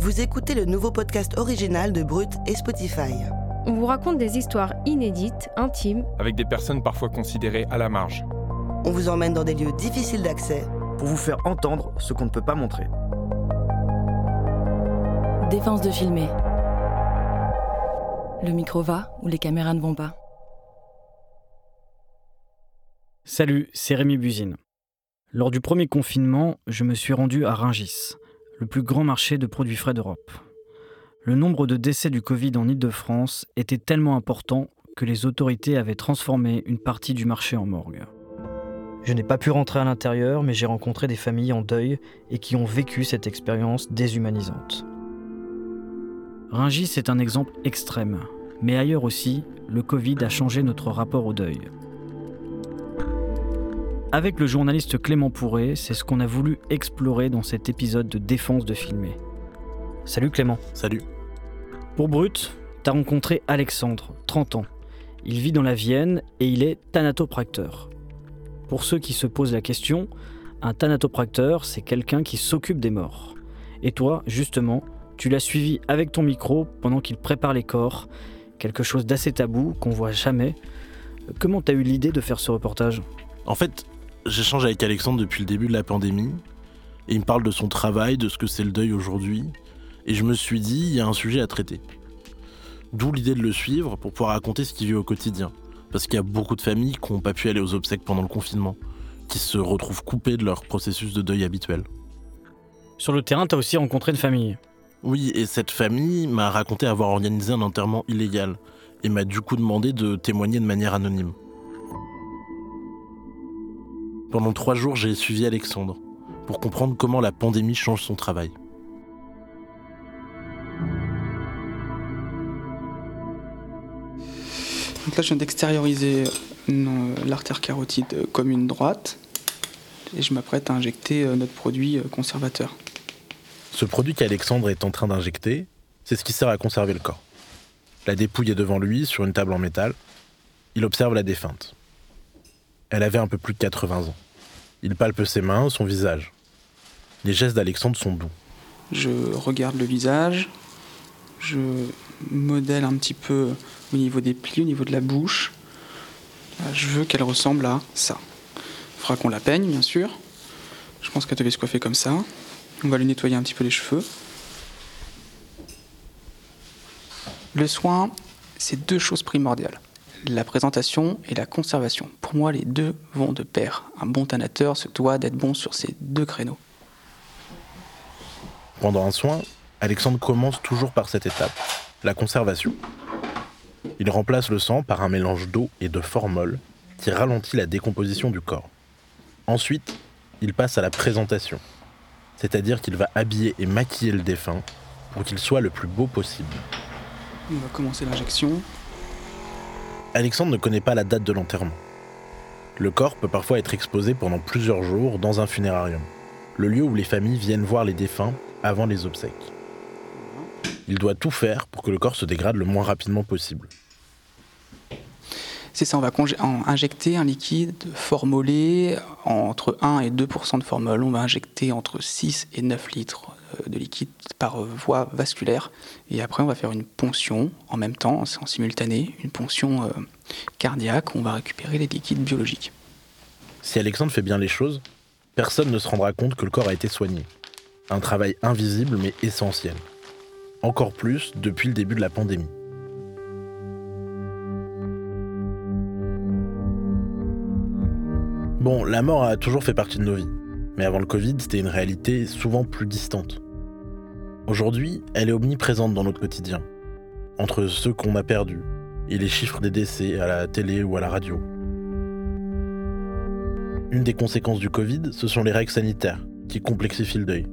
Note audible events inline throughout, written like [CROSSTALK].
Vous écoutez le nouveau podcast original de Brut et Spotify. On vous raconte des histoires inédites, intimes, avec des personnes parfois considérées à la marge. On vous emmène dans des lieux difficiles d'accès pour vous faire entendre ce qu'on ne peut pas montrer. Défense de filmer. Le micro va ou les caméras ne vont pas. Salut, c'est Rémi Buzine. Lors du premier confinement, je me suis rendu à Ringis, le plus grand marché de produits frais d'Europe. Le nombre de décès du Covid en Ile-de-France était tellement important que les autorités avaient transformé une partie du marché en morgue. Je n'ai pas pu rentrer à l'intérieur, mais j'ai rencontré des familles en deuil et qui ont vécu cette expérience déshumanisante. Ringis est un exemple extrême, mais ailleurs aussi, le Covid a changé notre rapport au deuil. Avec le journaliste Clément Pourré, c'est ce qu'on a voulu explorer dans cet épisode de Défense de filmer. Salut Clément. Salut. Pour Brut, t'as rencontré Alexandre, 30 ans. Il vit dans la Vienne et il est thanatopracteur. Pour ceux qui se posent la question, un thanatopracteur, c'est quelqu'un qui s'occupe des morts. Et toi, justement, tu l'as suivi avec ton micro pendant qu'il prépare les corps, quelque chose d'assez tabou qu'on voit jamais. Comment t'as eu l'idée de faire ce reportage? En fait, j'échange avec Alexandre depuis le début de la pandémie. Et il me parle de son travail, de ce que c'est le deuil aujourd'hui. Et je me suis dit, il y a un sujet à traiter. D'où l'idée de le suivre pour pouvoir raconter ce qu'il vit au quotidien. Parce qu'il y a beaucoup de familles qui n'ont pas pu aller aux obsèques pendant le confinement, qui se retrouvent coupées de leur processus de deuil habituel. Sur le terrain, tu as aussi rencontré une famille. Oui, et cette famille m'a raconté avoir organisé un enterrement illégal et m'a du coup demandé de témoigner de manière anonyme. Pendant trois jours, j'ai suivi Alexandre pour comprendre comment la pandémie change son travail. Donc là, je viens d'extérioriser euh, l'artère carotide commune droite et je m'apprête à injecter euh, notre produit euh, conservateur. Ce produit qu'Alexandre est en train d'injecter, c'est ce qui sert à conserver le corps. La dépouille est devant lui, sur une table en métal. Il observe la défunte. Elle avait un peu plus de 80 ans. Il palpe ses mains, son visage. Les gestes d'Alexandre sont doux. Je regarde le visage, je modèle un petit peu au niveau des plis, au niveau de la bouche. Je veux qu'elle ressemble à ça. Il qu'on la peigne, bien sûr. Je pense qu'elle devait se coiffer comme ça. On va lui nettoyer un petit peu les cheveux. Le soin, c'est deux choses primordiales la présentation et la conservation. Pour moi, les deux vont de pair. Un bon tanateur se doit d'être bon sur ces deux créneaux. Pendant un soin, Alexandre commence toujours par cette étape, la conservation. Il remplace le sang par un mélange d'eau et de formol qui ralentit la décomposition du corps. Ensuite, il passe à la présentation, c'est-à-dire qu'il va habiller et maquiller le défunt pour qu'il soit le plus beau possible. On va commencer l'injection. Alexandre ne connaît pas la date de l'enterrement. Le corps peut parfois être exposé pendant plusieurs jours dans un funérarium, le lieu où les familles viennent voir les défunts avant les obsèques. Il doit tout faire pour que le corps se dégrade le moins rapidement possible. C'est ça, on va injecter un liquide formolé entre 1 et 2% de formol. On va injecter entre 6 et 9 litres euh, de liquide par voie vasculaire. Et après, on va faire une ponction en même temps, en simultané, une ponction euh, cardiaque. On va récupérer les liquides biologiques. Si Alexandre fait bien les choses, personne ne se rendra compte que le corps a été soigné. Un travail invisible mais essentiel. Encore plus depuis le début de la pandémie. Bon, la mort a toujours fait partie de nos vies. Mais avant le Covid, c'était une réalité souvent plus distante. Aujourd'hui, elle est omniprésente dans notre quotidien, entre ceux qu'on a perdus et les chiffres des décès à la télé ou à la radio. Une des conséquences du Covid, ce sont les règles sanitaires qui complexifient le deuil.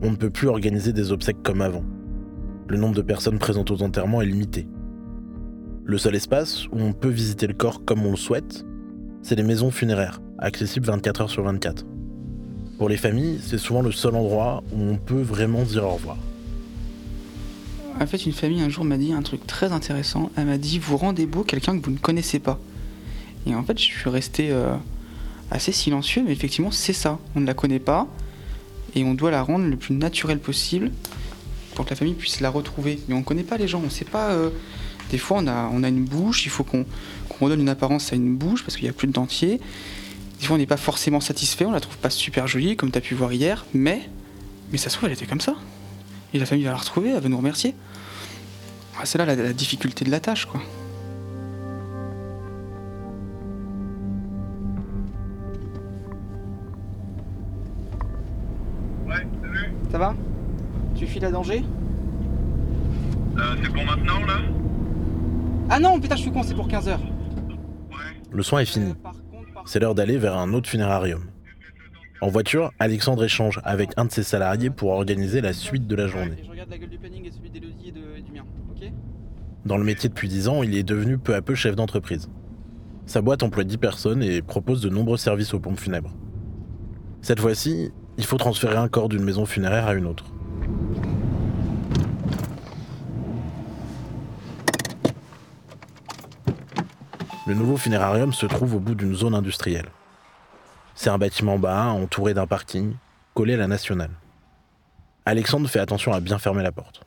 On ne peut plus organiser des obsèques comme avant. Le nombre de personnes présentes aux enterrements est limité. Le seul espace où on peut visiter le corps comme on le souhaite, c'est les maisons funéraires, accessibles 24 heures sur 24. Pour les familles, c'est souvent le seul endroit où on peut vraiment dire au revoir. En fait, une famille un jour m'a dit un truc très intéressant. Elle m'a dit Vous rendez beau quelqu'un que vous ne connaissez pas. Et en fait, je suis resté euh, assez silencieux, mais effectivement, c'est ça. On ne la connaît pas et on doit la rendre le plus naturel possible pour que la famille puisse la retrouver. Mais on ne connaît pas les gens, on ne sait pas. euh, des fois, on a, on a une bouche, il faut qu'on redonne une apparence à une bouche parce qu'il n'y a plus de dentier. Des fois, on n'est pas forcément satisfait, on la trouve pas super jolie, comme tu as pu voir hier, mais, mais ça se trouve, elle était comme ça. Et la famille va la retrouver, elle va nous remercier. Ah, c'est là la, la difficulté de la tâche, quoi. Ouais, salut. Ça va? Tu files à danger? Euh, c'est pour maintenant là? Ah non, putain, je suis con, c'est pour 15h. Le soin est fini. C'est l'heure d'aller vers un autre funérarium. En voiture, Alexandre échange avec un de ses salariés pour organiser la suite de la journée. Dans le métier depuis 10 ans, il est devenu peu à peu chef d'entreprise. Sa boîte emploie 10 personnes et propose de nombreux services aux pompes funèbres. Cette fois-ci, il faut transférer un corps d'une maison funéraire à une autre. Le nouveau funérarium se trouve au bout d'une zone industrielle. C'est un bâtiment bas, entouré d'un parking, collé à la nationale. Alexandre fait attention à bien fermer la porte.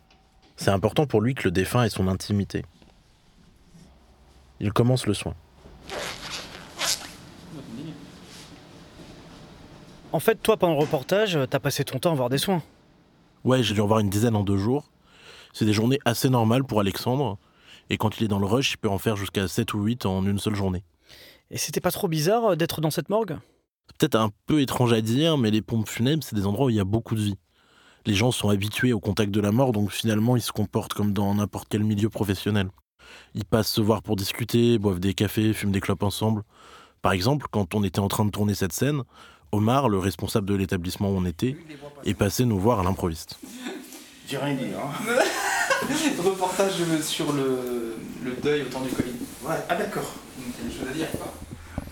C'est important pour lui que le défunt ait son intimité. Il commence le soin. En fait, toi, pendant le reportage, t'as passé ton temps à voir des soins. Ouais, j'ai dû en voir une dizaine en deux jours. C'est des journées assez normales pour Alexandre. Et quand il est dans le rush, il peut en faire jusqu'à 7 ou 8 en une seule journée. Et c'était pas trop bizarre euh, d'être dans cette morgue? Peut-être un peu étrange à dire, mais les pompes funèbres, c'est des endroits où il y a beaucoup de vie. Les gens sont habitués au contact de la mort, donc finalement, ils se comportent comme dans n'importe quel milieu professionnel. Ils passent se voir pour discuter, boivent des cafés, fument des clopes ensemble. Par exemple, quand on était en train de tourner cette scène, Omar, le responsable de l'établissement où on était, est passé nous voir à l'improviste. J'ai rien dit, hein. [LAUGHS] [LAUGHS] Reportage sur le, le deuil au temps du Covid. Ouais, ah d'accord. Il y a des choses à dire, quoi.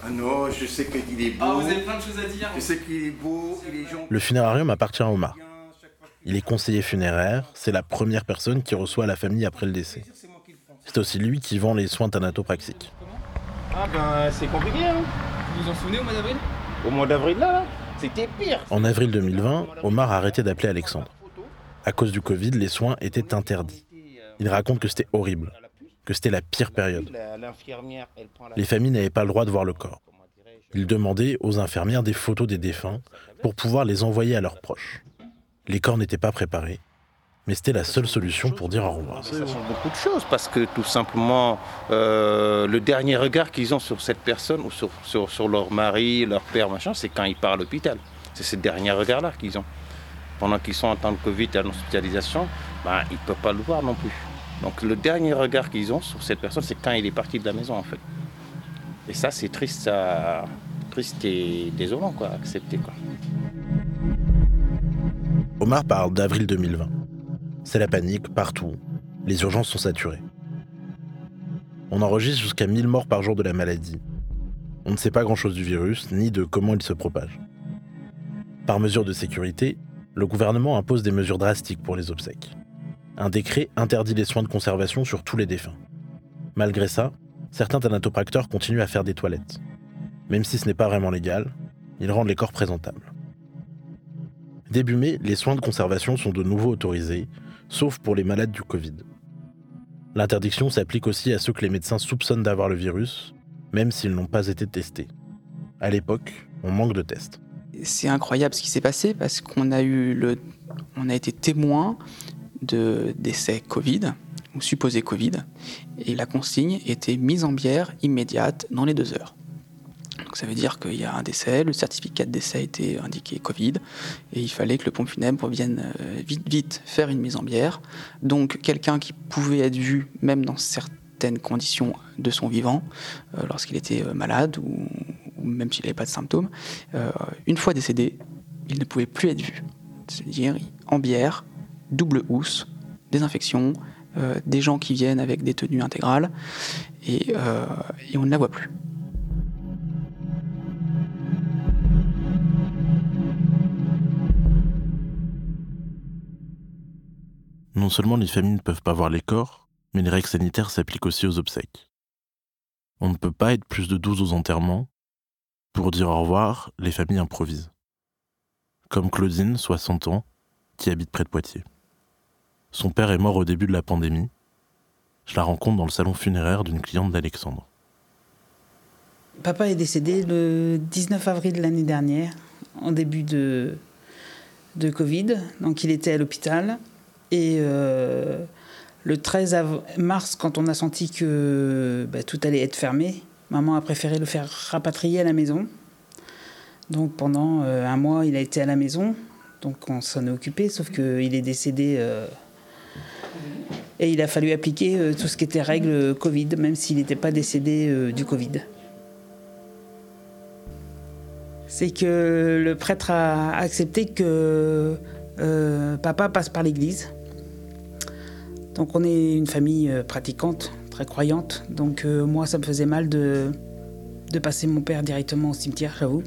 Ah non, je sais qu'il est beau. Ah, vous avez plein de choses à dire Je sais qu'il est beau, il est gentil. Le funérarium appartient à Omar. Il est conseiller funéraire, c'est la première personne qui reçoit la famille après le décès. C'est aussi lui qui vend les soins thanatopraxiques. Ah ben, c'est compliqué, hein. Vous vous en souvenez au mois d'avril? Au mois d'avril, là, c'était pire. En avril 2020, Omar a arrêté d'appeler Alexandre. À cause du Covid, les soins étaient interdits. Il raconte que c'était horrible, que c'était la pire période. Les familles n'avaient pas le droit de voir le corps. Il demandait aux infirmières des photos des défunts pour pouvoir les envoyer à leurs proches. Les corps n'étaient pas préparés, mais c'était la seule solution pour dire au revoir. Ça change beaucoup de choses parce que tout simplement, euh, le dernier regard qu'ils ont sur cette personne ou sur, leur mari, leur père, c'est quand ils partent à l'hôpital. C'est ce dernier regard-là qu'ils ont. Pendant qu'ils sont en temps de Covid et en hospitalisation, ben, ils ne peuvent pas le voir non plus. Donc le dernier regard qu'ils ont sur cette personne, c'est quand il est parti de la maison en fait. Et ça, c'est triste, triste et désolant quoi, à accepter quoi. Omar parle d'avril 2020. C'est la panique partout. Les urgences sont saturées. On enregistre jusqu'à 1000 morts par jour de la maladie. On ne sait pas grand-chose du virus, ni de comment il se propage. Par mesure de sécurité, le gouvernement impose des mesures drastiques pour les obsèques. Un décret interdit les soins de conservation sur tous les défunts. Malgré ça, certains thanatopracteurs continuent à faire des toilettes. Même si ce n'est pas vraiment légal, ils rendent les corps présentables. Début mai, les soins de conservation sont de nouveau autorisés, sauf pour les malades du Covid. L'interdiction s'applique aussi à ceux que les médecins soupçonnent d'avoir le virus, même s'ils n'ont pas été testés. À l'époque, on manque de tests. C'est incroyable ce qui s'est passé parce qu'on a eu le, été témoin de décès Covid ou supposé Covid et la consigne était mise en bière immédiate dans les deux heures. Donc ça veut dire qu'il y a un décès, le certificat de décès était indiqué Covid et il fallait que le pompe funèbre vienne euh, vite vite faire une mise en bière. Donc quelqu'un qui pouvait être vu même dans certaines conditions de son vivant euh, lorsqu'il était euh, malade ou même s'il n'avait pas de symptômes, euh, une fois décédé, il ne pouvait plus être vu. C'est-à-dire en bière, double housse, désinfection, euh, des gens qui viennent avec des tenues intégrales, et, euh, et on ne la voit plus. Non seulement les familles ne peuvent pas voir les corps, mais les règles sanitaires s'appliquent aussi aux obsèques. On ne peut pas être plus de 12 aux enterrements. Pour dire au revoir, les familles improvisent. Comme Claudine, 60 ans, qui habite près de Poitiers. Son père est mort au début de la pandémie. Je la rencontre dans le salon funéraire d'une cliente d'Alexandre. Papa est décédé le 19 avril de l'année dernière, en début de, de Covid. Donc il était à l'hôpital. Et euh, le 13 av- mars, quand on a senti que bah, tout allait être fermé, maman a préféré le faire rapatrier à la maison. Donc pendant euh, un mois, il a été à la maison. Donc on s'en est occupé, sauf qu'il est décédé. euh, et il a fallu appliquer euh, tout ce qui était règles Covid, même s'il n'était pas décédé du Covid. C'est que le prêtre a accepté que papa passe par l'église. Donc on est une famille pratiquante, très croyante. Donc euh, moi, ça me faisait mal de, de passer mon père directement au cimetière, j'avoue.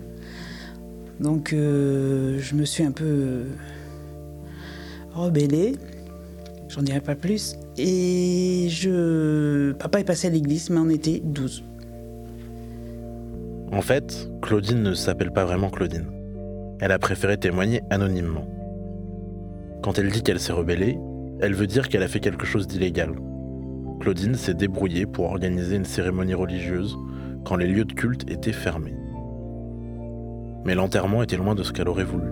Donc euh, je me suis un peu euh, rebellée. J'en dirai pas plus. Et je... Papa est passé à l'église, mais on était 12. En fait, Claudine ne s'appelle pas vraiment Claudine. Elle a préféré témoigner anonymement. Quand elle dit qu'elle s'est rebellée, elle veut dire qu'elle a fait quelque chose d'illégal. Claudine s'est débrouillée pour organiser une cérémonie religieuse quand les lieux de culte étaient fermés. Mais l'enterrement était loin de ce qu'elle aurait voulu.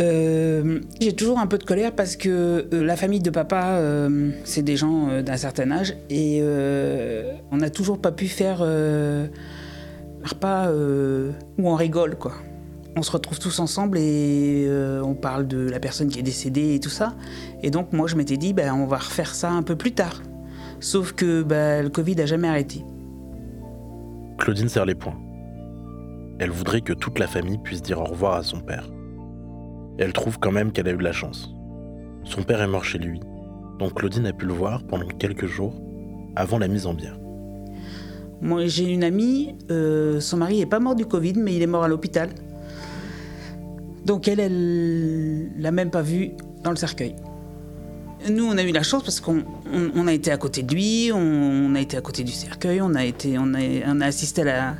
Euh, j'ai toujours un peu de colère parce que euh, la famille de papa, euh, c'est des gens d'un certain âge et on n'a toujours pas pu faire un repas où on rigole, quoi. On se retrouve tous ensemble et euh, on parle de la personne qui est décédée et tout ça. Et donc moi je m'étais dit, ben, on va refaire ça un peu plus tard. Sauf que ben, le Covid a jamais arrêté. Claudine serre les poings. Elle voudrait que toute la famille puisse dire au revoir à son père. Et elle trouve quand même qu'elle a eu de la chance. Son père est mort chez lui, donc Claudine a pu le voir pendant quelques jours avant la mise en bière. Moi, j'ai une amie, euh, son mari est pas mort du Covid, mais il est mort à l'hôpital. Donc elle, elle l'a même pas vu dans le cercueil. Nous, on a eu la chance parce qu'on on- a été à côté de lui, on, on a été à côté du cercueil, on a été, on a, assisté à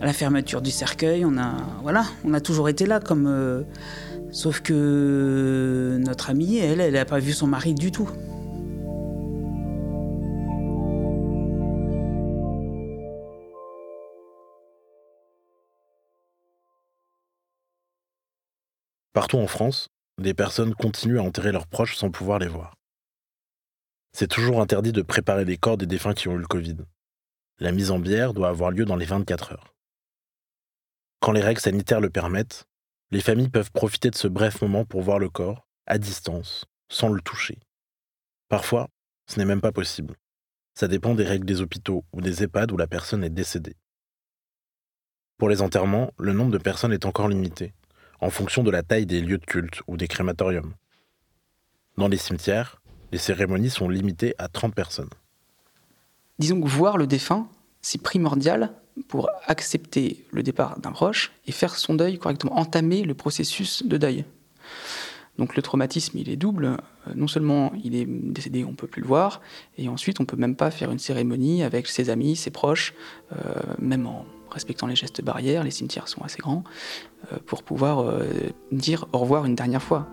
la, fermeture du cercueil, on a, voilà, on a toujours été là comme. euh, sauf que notre amie, elle, elle n'a pas vu son mari du tout. Partout en France, des personnes continuent à enterrer leurs proches sans pouvoir les voir. C'est toujours interdit de préparer les corps des défunts qui ont eu le Covid. La mise en bière doit avoir lieu dans les 24 heures. Quand les règles sanitaires le permettent, les familles peuvent profiter de ce bref moment pour voir le corps, à distance, sans le toucher. Parfois, ce n'est même pas possible. Ça dépend des règles des hôpitaux ou des EHPAD où la personne est décédée. Pour les enterrements, le nombre de personnes est encore limité, en fonction de la taille des lieux de culte ou des crématoriums. Dans les cimetières, les cérémonies sont limitées à 30 personnes. Disons que voir le défunt, c'est primordial pour accepter le départ d'un proche et faire son deuil correctement, entamer le processus de deuil. Donc le traumatisme, il est double. Euh, Non seulement il est décédé, on peut plus le voir, et ensuite on peut même pas faire une cérémonie avec ses amis, ses proches, euh, même en respectant les gestes barrières, les cimetières sont assez grands, euh, pour pouvoir euh, dire au revoir une dernière fois.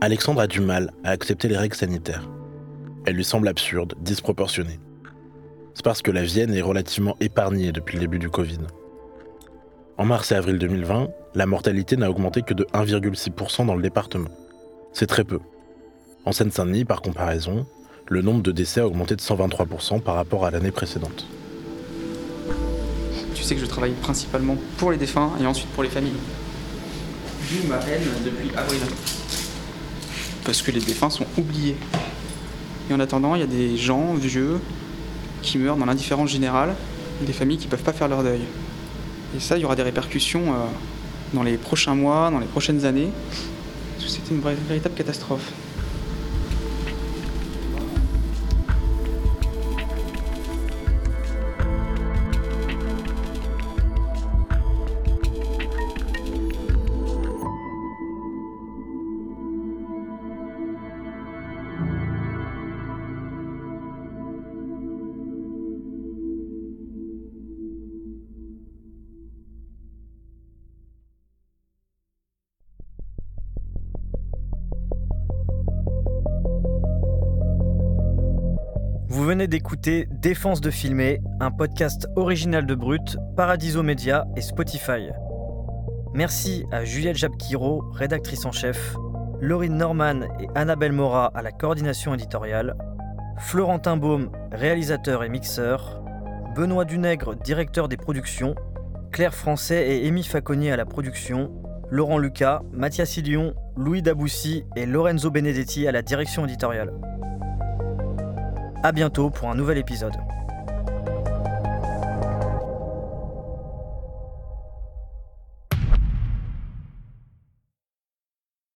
Alexandre a du mal à accepter les règles sanitaires. Elles lui semblent absurdes, disproportionnées. C'est parce que la Vienne est relativement épargnée depuis le début du Covid. En mars et avril 2020, la mortalité n'a augmenté que de 1,6% dans le département. C'est très peu. En Seine-Saint-Denis, par comparaison, le nombre de décès a augmenté de 123% par rapport à l'année précédente. Tu sais que je travaille principalement pour les défunts et ensuite pour les familles. D'où ma haine depuis avril. Parce que les défunts sont oubliés. Et en attendant, il y a des gens vieux qui meurent dans l'indifférence générale, des familles qui ne peuvent pas faire leur deuil. Et ça, il y aura des répercussions euh, dans les prochains mois, dans les prochaines années. C'était une véritable catastrophe. Venez d'écouter Défense de filmer, un podcast original de Brut, Paradiso Media et Spotify. Merci à Juliette Jabquiro, rédactrice en chef, Laurine Norman et Annabelle Mora à la coordination éditoriale, Florentin Baume, réalisateur et mixeur, Benoît Dunègre, directeur des productions, Claire Français et Amy Faconnier à la production, Laurent Lucas, Mathias Ilion, Louis Daboussi et Lorenzo Benedetti à la direction éditoriale. A bientôt pour un nouvel épisode.